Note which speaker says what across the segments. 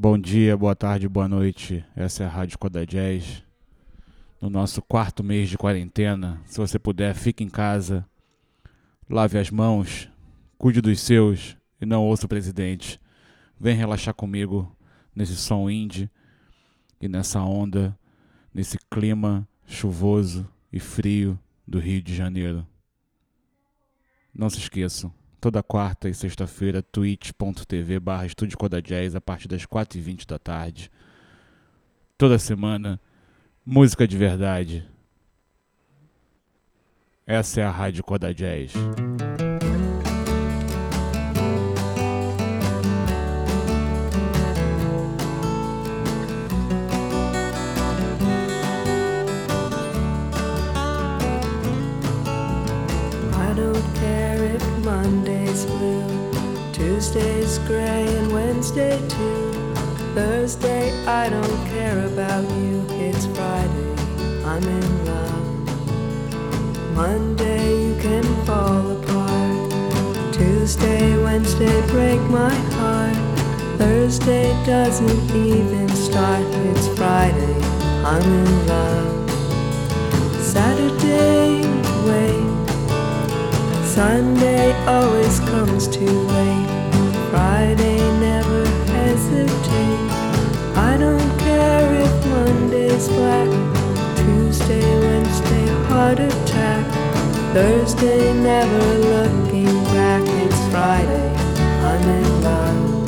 Speaker 1: Bom dia, boa tarde, boa noite. Essa é a Rádio Coda Jazz. No nosso quarto mês de quarentena, se você puder, fique em casa, lave as mãos, cuide dos seus e não ouça o presidente. Vem relaxar comigo nesse som indie e nessa onda, nesse clima chuvoso e frio do Rio de Janeiro. Não se esqueçam, toda quarta e sexta-feira, twitch.tv barra Estúdio Coda Jazz a partir das 4h20 da tarde. Toda semana, música de verdade. Essa é a Rádio Coda Jazz.
Speaker 2: Gray, and Wednesday too. Thursday, I don't care about you. It's Friday, I'm in love. Monday, you can fall apart. Tuesday, Wednesday, break my heart. Thursday doesn't even start. It's Friday, I'm in love. Saturday, wait. Sunday always comes too late. Friday never hesitate. I don't care if Monday's black. Tuesday, Wednesday, heart attack. Thursday never looking back. It's Friday. I'm in love.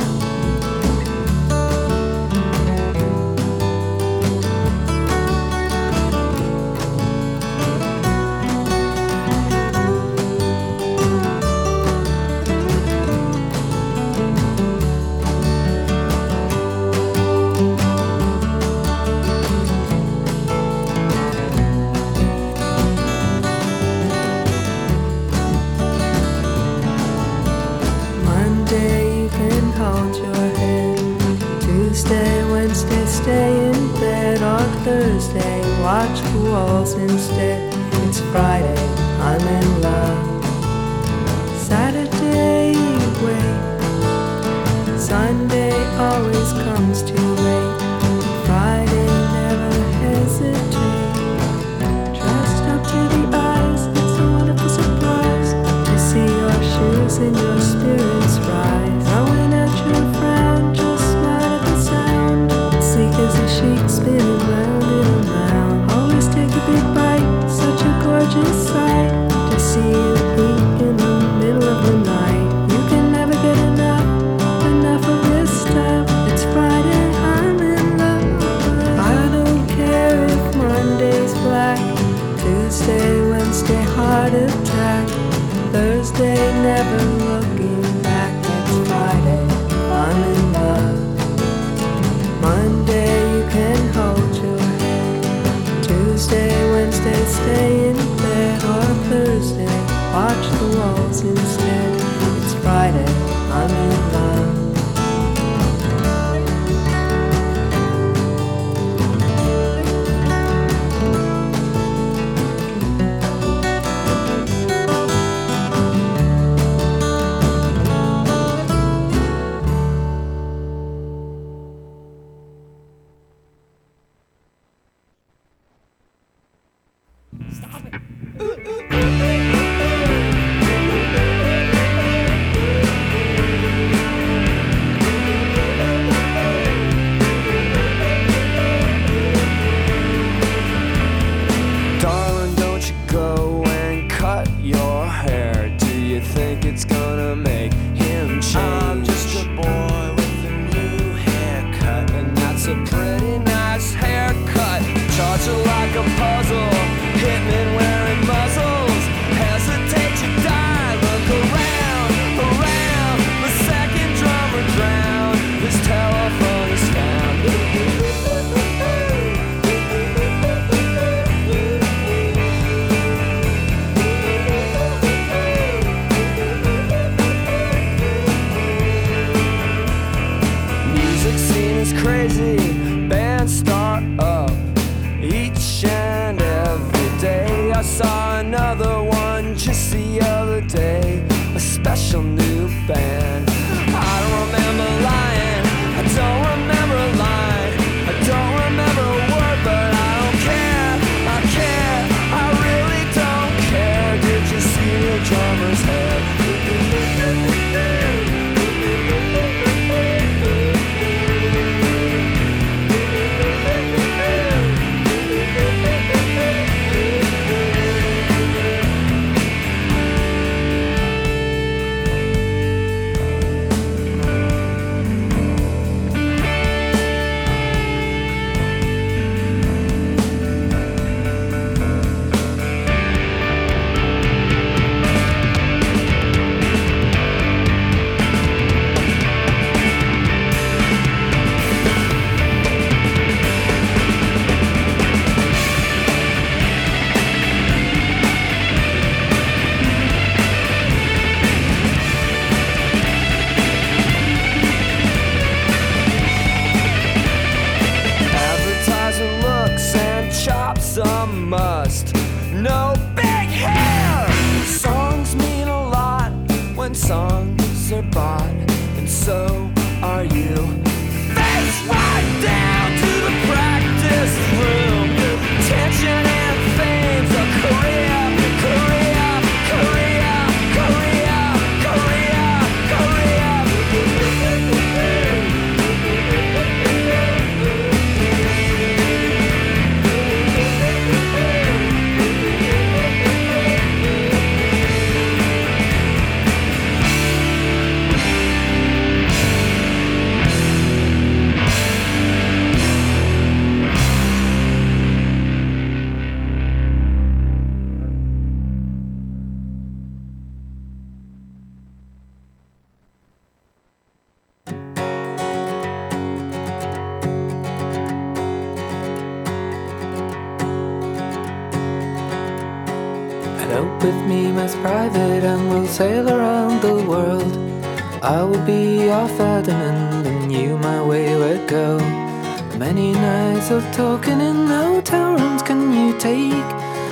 Speaker 3: Many nights of talking in hotel rooms can you take?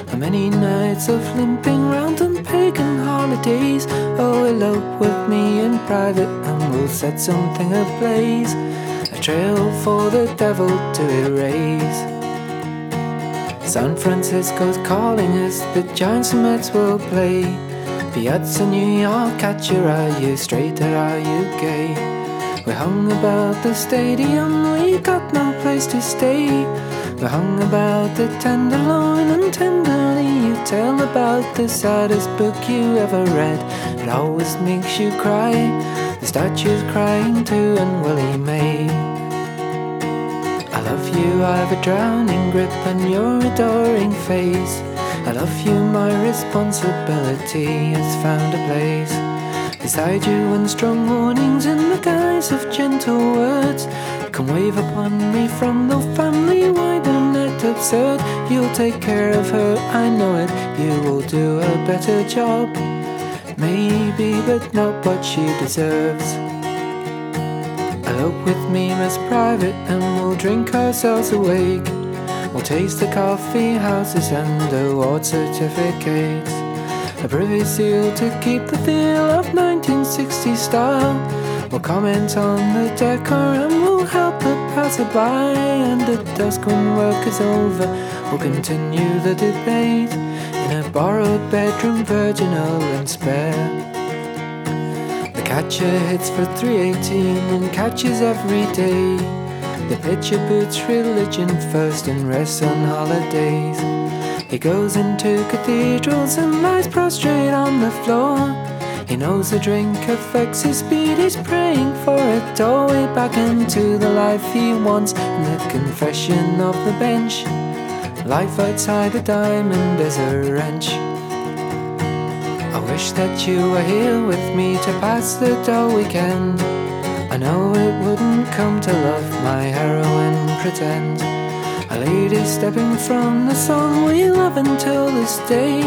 Speaker 3: How many nights of limping round on pagan holidays? Oh, elope with me in private, and we'll set something ablaze. A trail for the devil to erase. San Francisco's calling us, the Giants and Mets will play. Piazza New York, catch your eye, you straight or are you gay? We hung about the stadium, we got no place to stay. We hung about the tenderloin and tenderly you tell about the saddest book you ever read. It always makes you cry. The statue's crying too, and Willie Mays. I love you, I have a drowning grip on your adoring face. I love you, my responsibility has found a place. Beside you, and strong warnings in the guise of gentle words. Come wave upon me from the family wider net absurd. You'll take care of her, I know it. You will do a better job. Maybe, but not what she deserves. Elope with me, Miss Private, and we'll drink ourselves awake. We'll taste the coffee houses and award certificates. A privy seal to keep the feel of 1960 style. We'll comment on the decor and we'll help the passerby. And at dusk when work is over, we'll continue the debate in a borrowed bedroom, virginal and spare. The catcher hits for 318 and catches every day. The pitcher boots religion first and rests on holidays. He goes into cathedrals and lies prostrate on the floor. He knows the drink affects his speed, he's praying for a doorway back into the life he wants. In the confession of the bench, life outside the diamond is a wrench. I wish that you were here with me to pass the dull weekend. I know it wouldn't come to love my heroine pretend. A lady stepping from the song we love until this day.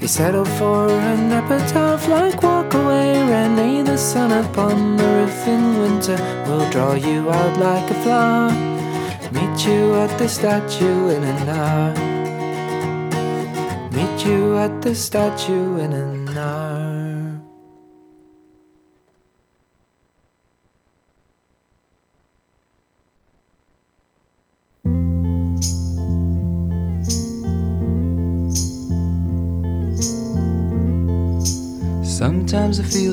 Speaker 3: You settle for an epitaph like walk away, Renee. The sun upon the roof in winter will draw you out like a flower. Meet you at the statue in an hour. Meet you at the statue in an hour.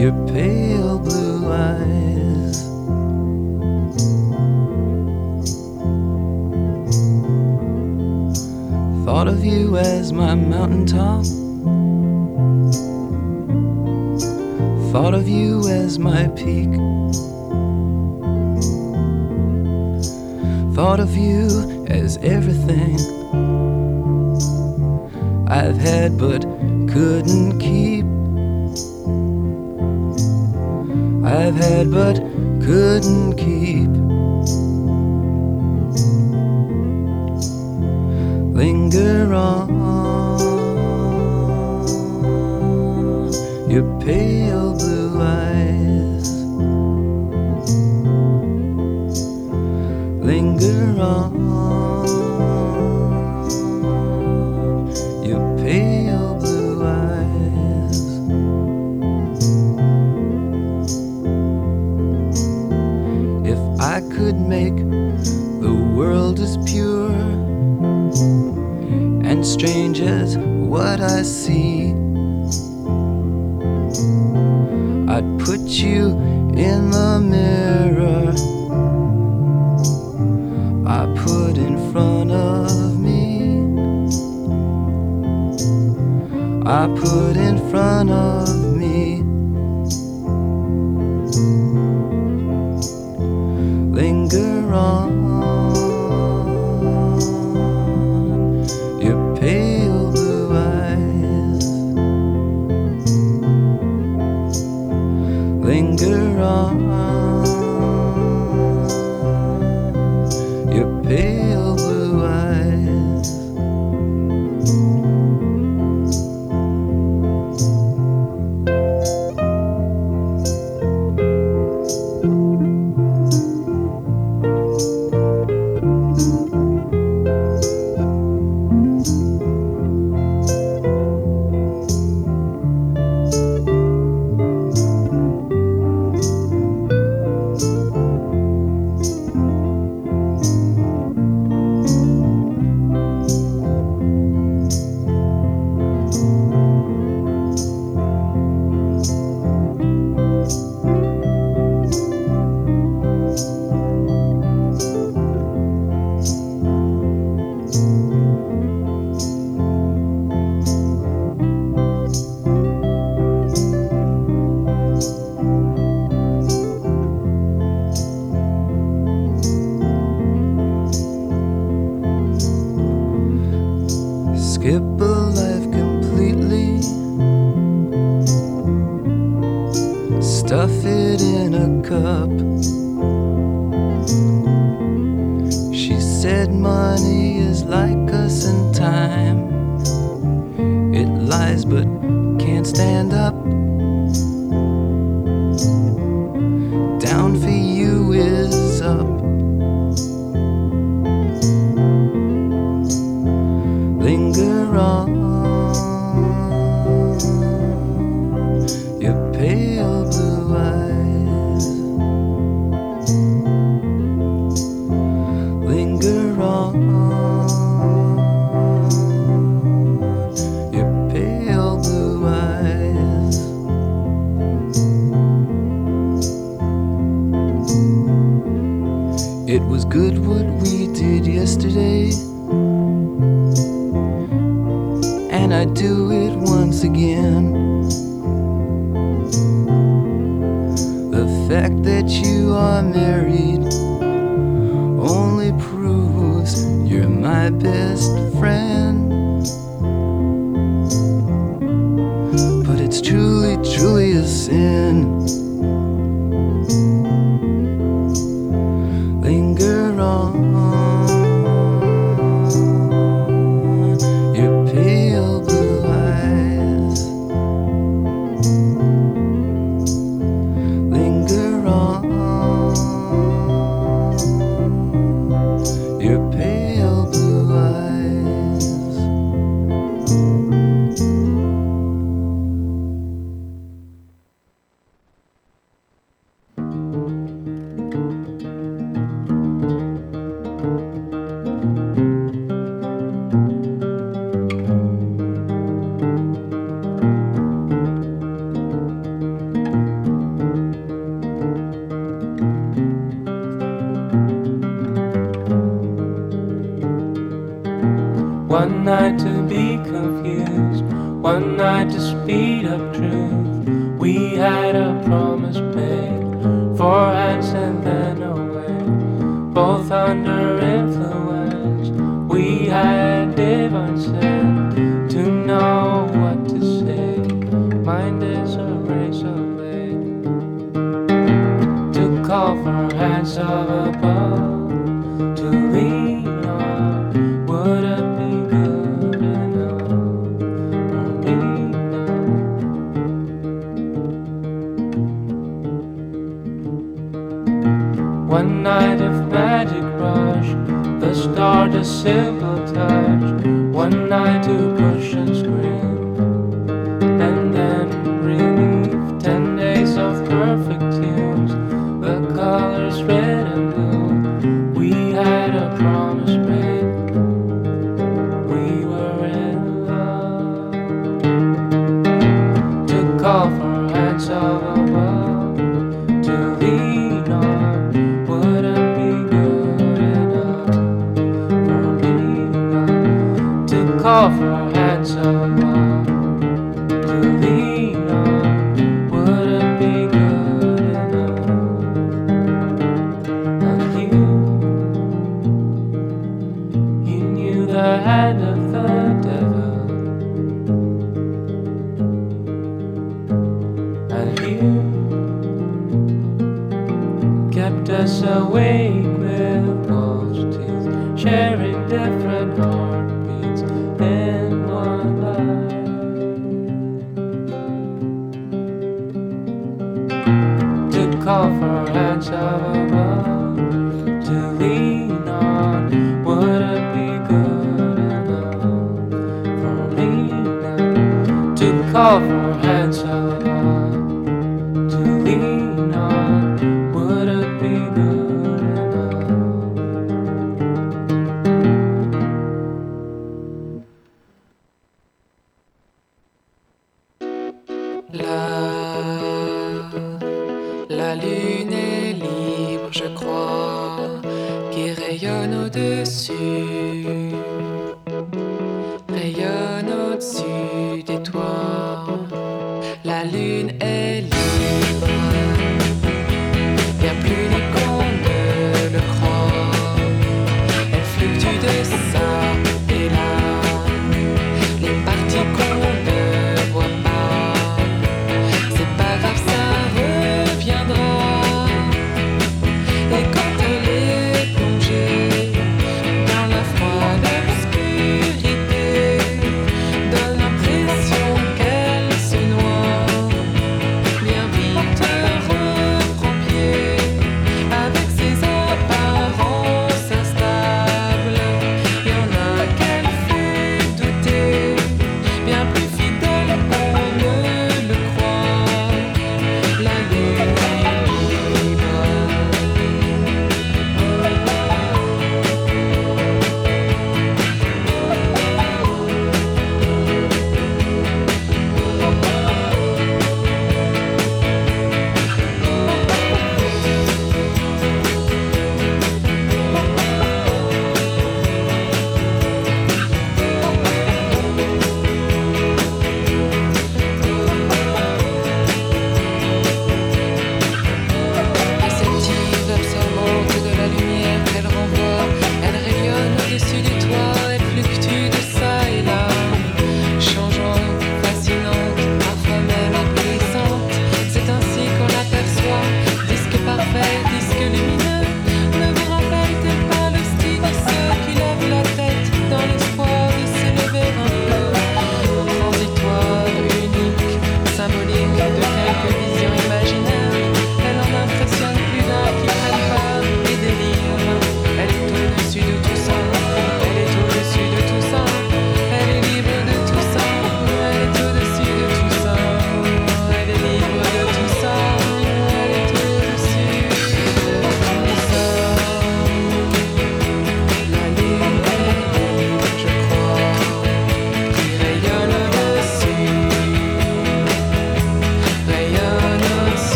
Speaker 3: your pale blue eyes. Thought of you as my mountaintop.
Speaker 4: Thought of you as my peak. Thought of you as everything I've had but couldn't keep. I've had but couldn't keep. Linger on your pale blue eyes. Linger on. strange as what I see. I'd put you in the mirror I put in front of me. I put in front of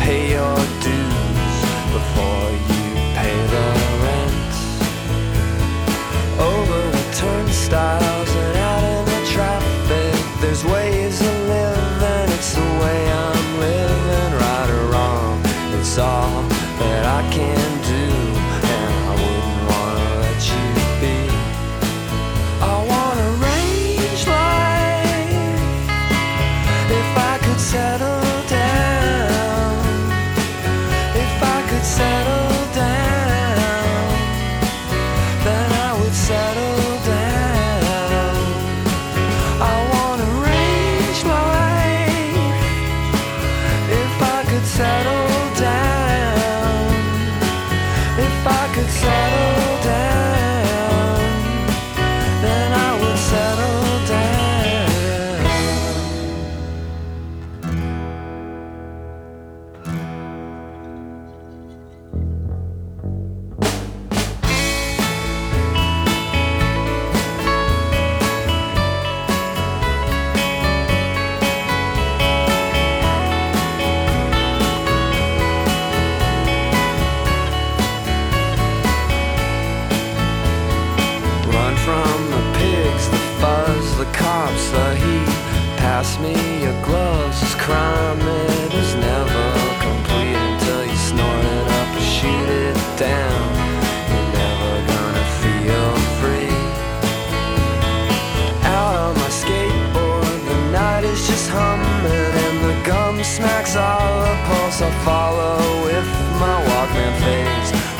Speaker 5: pay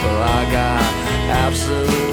Speaker 5: Well, I got absolutely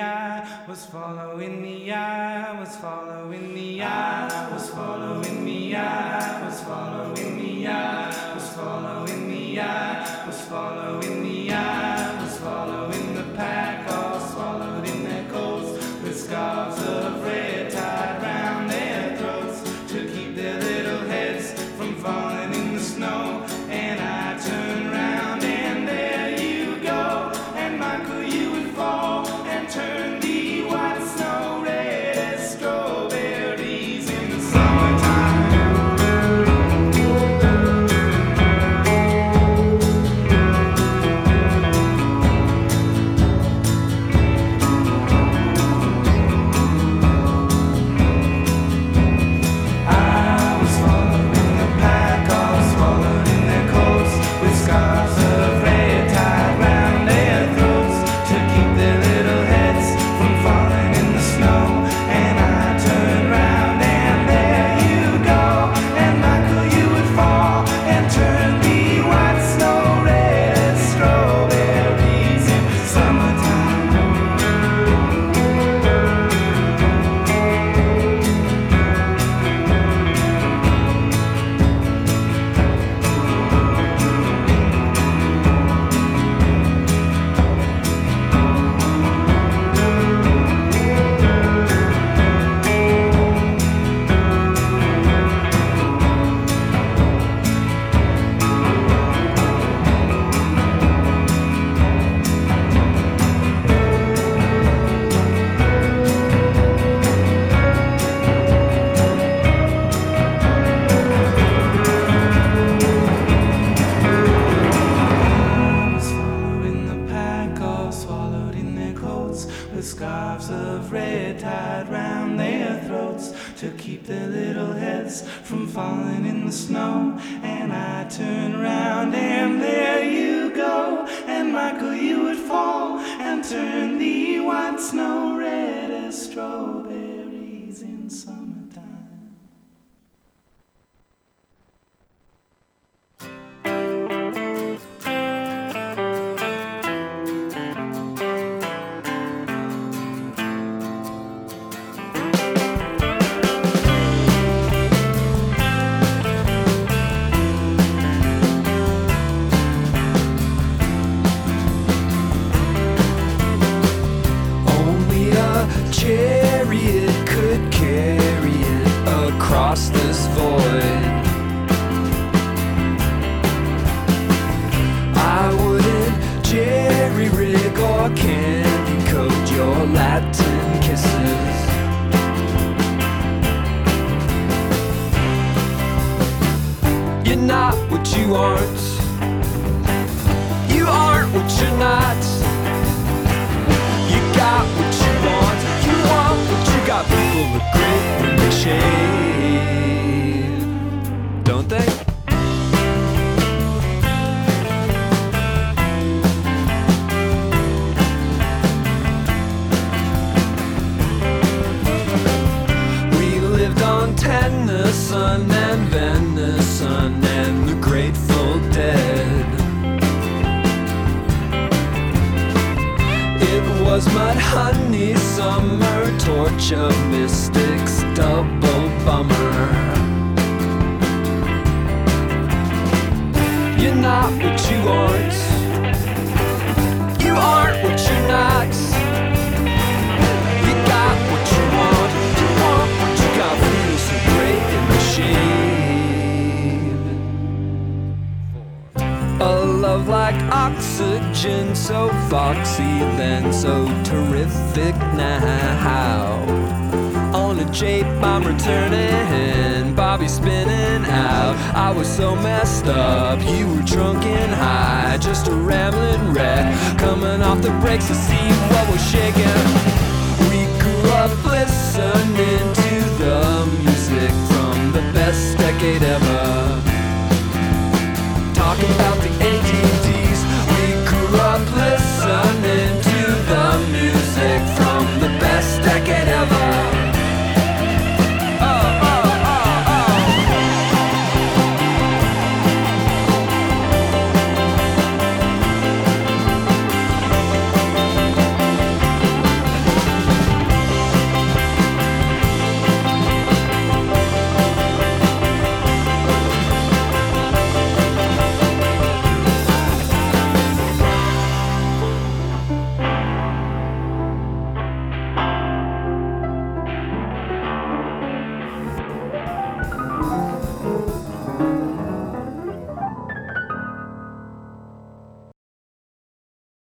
Speaker 5: I
Speaker 6: eye, was following the eye, was following the eye, was following the eye, was following the eye, was following the eye. from falling in the snow. And I turn around and there you go. And Michael, you would fall and turn the white snow red as straw. Was
Speaker 5: mud honey summer of mystics double bummer. You're not what you aren't. You aren't what you're not. love like oxygen, so foxy then, so terrific now. On a jape, I'm returning, Bobby spinning out. I was so messed up, you were drunk and high, just a rambling wreck. Coming off the brakes to see what was shaking. We grew up listening to the music from the best decade ever about the ADDs. We grew up listening to the music from.